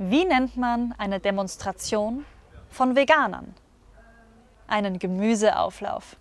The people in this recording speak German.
Wie nennt man eine Demonstration von Veganern? Einen Gemüseauflauf.